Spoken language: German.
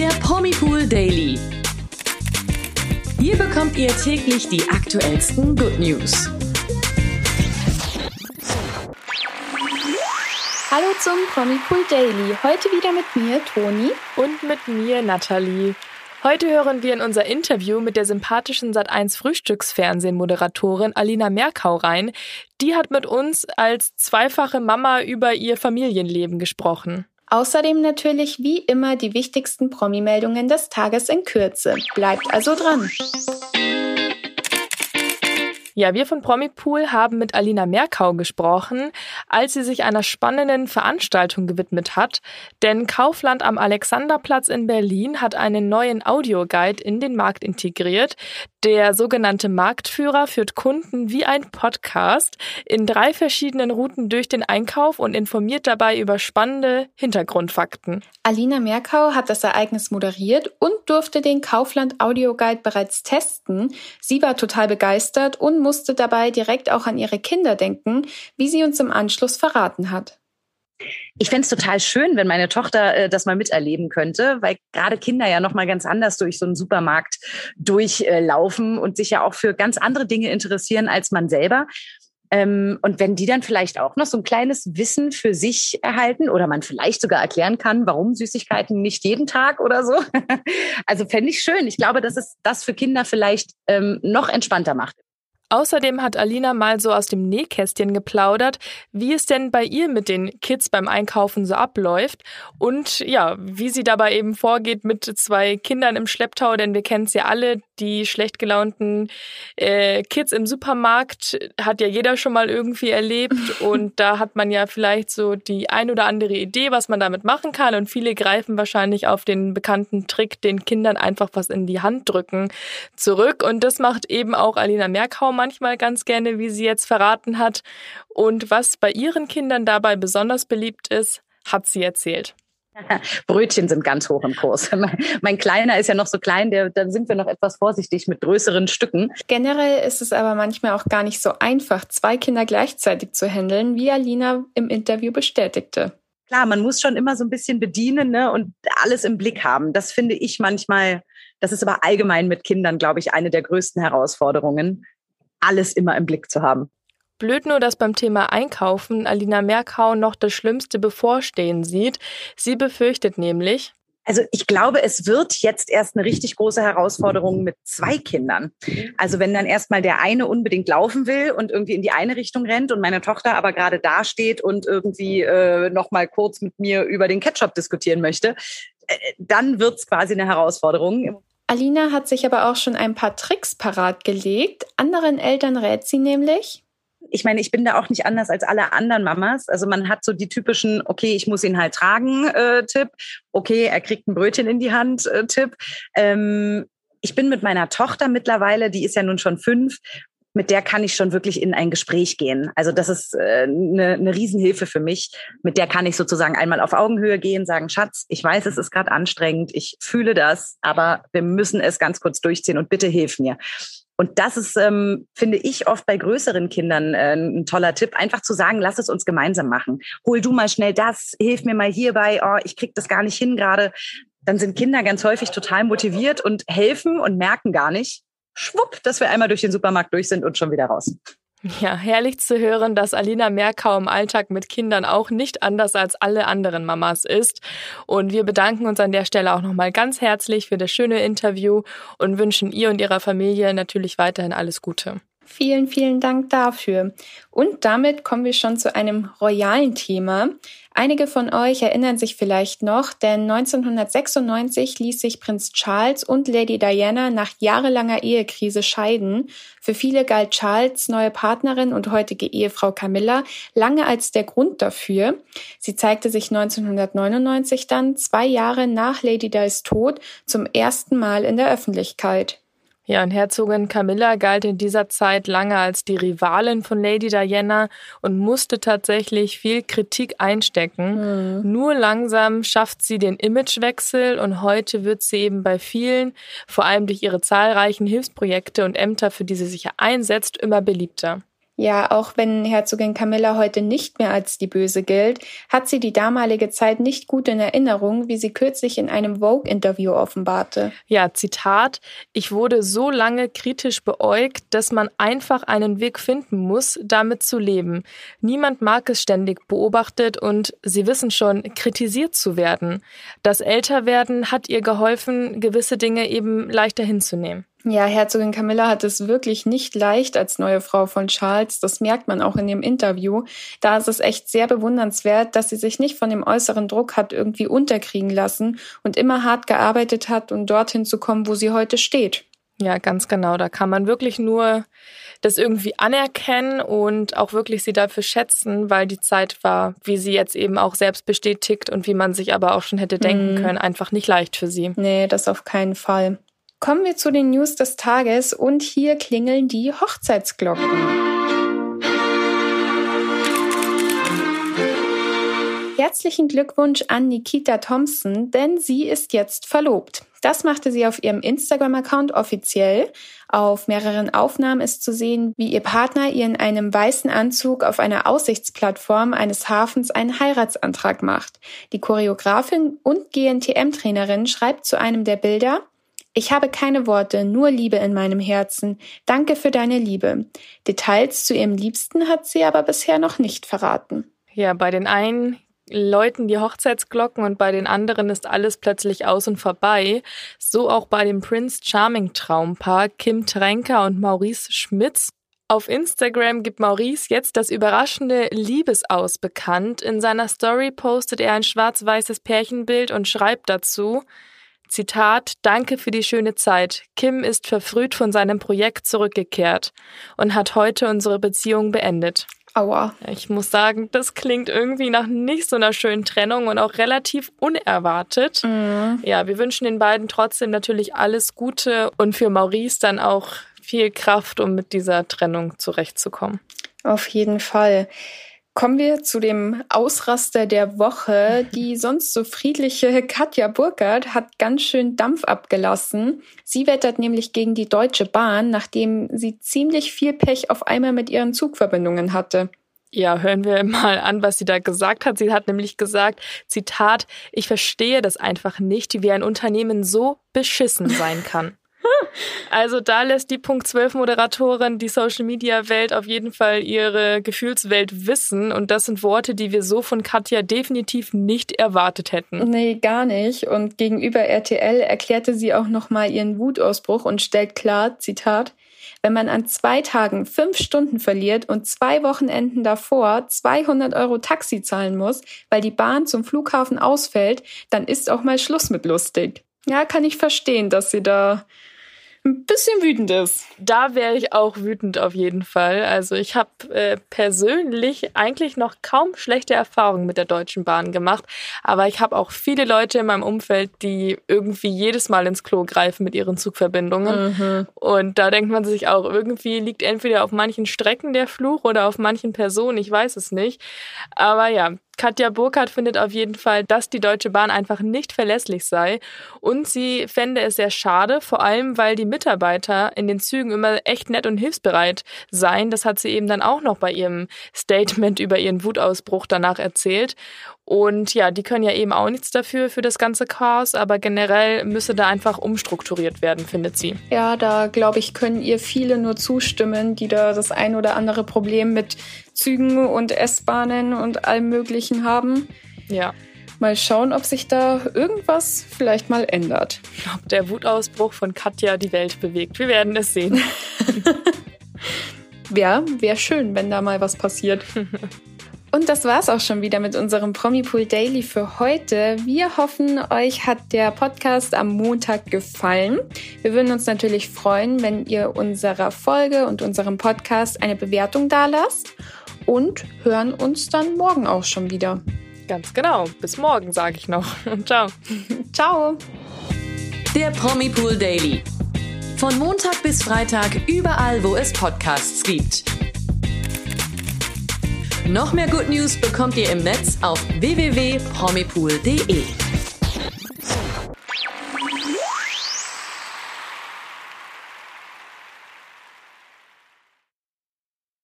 der Promipool Daily. Hier bekommt ihr täglich die aktuellsten Good News. Hallo zum Promipool Daily. Heute wieder mit mir, Toni. Und mit mir, Nathalie. Heute hören wir in unser Interview mit der sympathischen Sat1 Frühstücksfernsehen-Moderatorin Alina Merkau rein. Die hat mit uns als zweifache Mama über ihr Familienleben gesprochen. Außerdem natürlich wie immer die wichtigsten Promi-Meldungen des Tages in Kürze. Bleibt also dran. Ja, wir von Promipool haben mit Alina Merkau gesprochen, als sie sich einer spannenden Veranstaltung gewidmet hat. Denn Kaufland am Alexanderplatz in Berlin hat einen neuen Audioguide in den Markt integriert. Der sogenannte Marktführer führt Kunden wie ein Podcast in drei verschiedenen Routen durch den Einkauf und informiert dabei über spannende Hintergrundfakten. Alina Merkau hat das Ereignis moderiert und durfte den Kaufland Audioguide bereits testen. Sie war total begeistert und musste dabei direkt auch an ihre Kinder denken, wie sie uns im Anschluss verraten hat. Ich fände es total schön, wenn meine Tochter äh, das mal miterleben könnte, weil gerade Kinder ja noch mal ganz anders durch so einen Supermarkt durchlaufen äh, und sich ja auch für ganz andere Dinge interessieren als man selber. Ähm, und wenn die dann vielleicht auch noch so ein kleines Wissen für sich erhalten oder man vielleicht sogar erklären kann, warum Süßigkeiten nicht jeden Tag oder so. also fände ich schön. Ich glaube, dass es das für Kinder vielleicht ähm, noch entspannter macht. Außerdem hat Alina mal so aus dem Nähkästchen geplaudert, wie es denn bei ihr mit den Kids beim Einkaufen so abläuft und ja, wie sie dabei eben vorgeht mit zwei Kindern im Schlepptau, denn wir kennen es ja alle, die schlecht gelaunten äh, Kids im Supermarkt hat ja jeder schon mal irgendwie erlebt und da hat man ja vielleicht so die ein oder andere Idee, was man damit machen kann und viele greifen wahrscheinlich auf den bekannten Trick, den Kindern einfach was in die Hand drücken, zurück und das macht eben auch Alina Merkau manchmal ganz gerne, wie sie jetzt verraten hat. Und was bei ihren Kindern dabei besonders beliebt ist, hat sie erzählt. Brötchen sind ganz hoch im Kurs. Mein Kleiner ist ja noch so klein, der, da sind wir noch etwas vorsichtig mit größeren Stücken. Generell ist es aber manchmal auch gar nicht so einfach, zwei Kinder gleichzeitig zu handeln, wie Alina im Interview bestätigte. Klar, man muss schon immer so ein bisschen bedienen ne, und alles im Blick haben. Das finde ich manchmal, das ist aber allgemein mit Kindern, glaube ich, eine der größten Herausforderungen, alles immer im Blick zu haben. Blöd nur, dass beim Thema Einkaufen Alina Merkau noch das Schlimmste bevorstehen sieht. Sie befürchtet nämlich, also ich glaube, es wird jetzt erst eine richtig große Herausforderung mit zwei Kindern. Also wenn dann erstmal der eine unbedingt laufen will und irgendwie in die eine Richtung rennt und meine Tochter aber gerade da steht und irgendwie äh, noch mal kurz mit mir über den Ketchup diskutieren möchte, äh, dann wird es quasi eine Herausforderung. Alina hat sich aber auch schon ein paar Tricks parat gelegt. Anderen Eltern rät sie nämlich. Ich meine, ich bin da auch nicht anders als alle anderen Mamas. Also man hat so die typischen, okay, ich muss ihn halt tragen, äh, Tipp. Okay, er kriegt ein Brötchen in die Hand, äh, Tipp. Ähm, ich bin mit meiner Tochter mittlerweile, die ist ja nun schon fünf, mit der kann ich schon wirklich in ein Gespräch gehen. Also das ist äh, eine, eine Riesenhilfe für mich. Mit der kann ich sozusagen einmal auf Augenhöhe gehen, sagen, Schatz, ich weiß, es ist gerade anstrengend, ich fühle das, aber wir müssen es ganz kurz durchziehen und bitte hilf mir. Und das ist, ähm, finde ich, oft bei größeren Kindern äh, ein toller Tipp, einfach zu sagen, lass es uns gemeinsam machen. Hol du mal schnell das, hilf mir mal hierbei, oh, ich krieg das gar nicht hin gerade. Dann sind Kinder ganz häufig total motiviert und helfen und merken gar nicht, schwupp, dass wir einmal durch den Supermarkt durch sind und schon wieder raus. Ja, herrlich zu hören, dass Alina Merkau im Alltag mit Kindern auch nicht anders als alle anderen Mamas ist. Und wir bedanken uns an der Stelle auch nochmal ganz herzlich für das schöne Interview und wünschen ihr und ihrer Familie natürlich weiterhin alles Gute. Vielen, vielen Dank dafür. Und damit kommen wir schon zu einem royalen Thema. Einige von euch erinnern sich vielleicht noch, denn 1996 ließ sich Prinz Charles und Lady Diana nach jahrelanger Ehekrise scheiden. Für viele galt Charles neue Partnerin und heutige Ehefrau Camilla lange als der Grund dafür. Sie zeigte sich 1999 dann, zwei Jahre nach Lady Di's Tod, zum ersten Mal in der Öffentlichkeit. Ja, und Herzogin Camilla galt in dieser Zeit lange als die Rivalin von Lady Diana und musste tatsächlich viel Kritik einstecken. Mhm. Nur langsam schafft sie den Imagewechsel und heute wird sie eben bei vielen, vor allem durch ihre zahlreichen Hilfsprojekte und Ämter, für die sie sich einsetzt, immer beliebter. Ja, auch wenn Herzogin Camilla heute nicht mehr als die Böse gilt, hat sie die damalige Zeit nicht gut in Erinnerung, wie sie kürzlich in einem Vogue-Interview offenbarte. Ja, Zitat, ich wurde so lange kritisch beäugt, dass man einfach einen Weg finden muss, damit zu leben. Niemand mag es ständig beobachtet und Sie wissen schon, kritisiert zu werden. Das Älterwerden hat ihr geholfen, gewisse Dinge eben leichter hinzunehmen. Ja, Herzogin Camilla hat es wirklich nicht leicht als neue Frau von Charles. Das merkt man auch in dem Interview. Da ist es echt sehr bewundernswert, dass sie sich nicht von dem äußeren Druck hat irgendwie unterkriegen lassen und immer hart gearbeitet hat, um dorthin zu kommen, wo sie heute steht. Ja, ganz genau. Da kann man wirklich nur das irgendwie anerkennen und auch wirklich sie dafür schätzen, weil die Zeit war, wie sie jetzt eben auch selbst bestätigt und wie man sich aber auch schon hätte denken mhm. können, einfach nicht leicht für sie. Nee, das auf keinen Fall. Kommen wir zu den News des Tages und hier klingeln die Hochzeitsglocken. Herzlichen Glückwunsch an Nikita Thompson, denn sie ist jetzt verlobt. Das machte sie auf ihrem Instagram-Account offiziell. Auf mehreren Aufnahmen ist zu sehen, wie ihr Partner ihr in einem weißen Anzug auf einer Aussichtsplattform eines Hafens einen Heiratsantrag macht. Die Choreografin und GNTM-Trainerin schreibt zu einem der Bilder, ich habe keine Worte, nur Liebe in meinem Herzen. Danke für deine Liebe. Details zu ihrem Liebsten hat sie aber bisher noch nicht verraten. Ja, bei den einen läuten die Hochzeitsglocken und bei den anderen ist alles plötzlich aus und vorbei. So auch bei dem Prince Charming Traumpaar Kim Trenker und Maurice Schmitz. Auf Instagram gibt Maurice jetzt das überraschende Liebesaus bekannt. In seiner Story postet er ein schwarz-weißes Pärchenbild und schreibt dazu, Zitat, Danke für die schöne Zeit. Kim ist verfrüht von seinem Projekt zurückgekehrt und hat heute unsere Beziehung beendet. Aua. Ich muss sagen, das klingt irgendwie nach nicht so einer schönen Trennung und auch relativ unerwartet. Mhm. Ja, wir wünschen den beiden trotzdem natürlich alles Gute und für Maurice dann auch viel Kraft, um mit dieser Trennung zurechtzukommen. Auf jeden Fall. Kommen wir zu dem Ausraster der Woche. Die sonst so friedliche Katja Burkhardt hat ganz schön Dampf abgelassen. Sie wettert nämlich gegen die Deutsche Bahn, nachdem sie ziemlich viel Pech auf einmal mit ihren Zugverbindungen hatte. Ja, hören wir mal an, was sie da gesagt hat. Sie hat nämlich gesagt, Zitat, ich verstehe das einfach nicht, wie ein Unternehmen so beschissen sein kann. Also da lässt die Punkt 12 Moderatorin die Social Media Welt auf jeden Fall ihre Gefühlswelt wissen und das sind Worte, die wir so von Katja definitiv nicht erwartet hätten. Nee, gar nicht und gegenüber RTL erklärte sie auch nochmal ihren Wutausbruch und stellt klar, Zitat, wenn man an zwei Tagen fünf Stunden verliert und zwei Wochenenden davor 200 Euro Taxi zahlen muss, weil die Bahn zum Flughafen ausfällt, dann ist auch mal Schluss mit lustig. Ja, kann ich verstehen, dass sie da ein bisschen wütend ist. Da wäre ich auch wütend auf jeden Fall. Also ich habe äh, persönlich eigentlich noch kaum schlechte Erfahrungen mit der Deutschen Bahn gemacht, aber ich habe auch viele Leute in meinem Umfeld, die irgendwie jedes Mal ins Klo greifen mit ihren Zugverbindungen. Mhm. Und da denkt man sich auch, irgendwie liegt entweder auf manchen Strecken der Fluch oder auf manchen Personen, ich weiß es nicht. Aber ja, Katja Burkhardt findet auf jeden Fall, dass die Deutsche Bahn einfach nicht verlässlich sei. Und sie fände es sehr schade, vor allem weil die Mitarbeiter in den Zügen immer echt nett und hilfsbereit seien. Das hat sie eben dann auch noch bei ihrem Statement über ihren Wutausbruch danach erzählt. Und ja, die können ja eben auch nichts dafür, für das ganze Chaos, aber generell müsse da einfach umstrukturiert werden, findet sie. Ja, da glaube ich, können ihr viele nur zustimmen, die da das ein oder andere Problem mit Zügen und S-Bahnen und allem Möglichen haben. Ja. Mal schauen, ob sich da irgendwas vielleicht mal ändert. Ob der Wutausbruch von Katja die Welt bewegt. Wir werden es sehen. ja, wäre schön, wenn da mal was passiert. Und das war's auch schon wieder mit unserem Promipool Daily für heute. Wir hoffen, euch hat der Podcast am Montag gefallen. Wir würden uns natürlich freuen, wenn ihr unserer Folge und unserem Podcast eine Bewertung dalasst und hören uns dann morgen auch schon wieder. Ganz genau. Bis morgen, sage ich noch. Und ciao. ciao. Der Promipool Daily. Von Montag bis Freitag überall, wo es Podcasts gibt. Noch mehr Good News bekommt ihr im Netz auf www.promipool.de.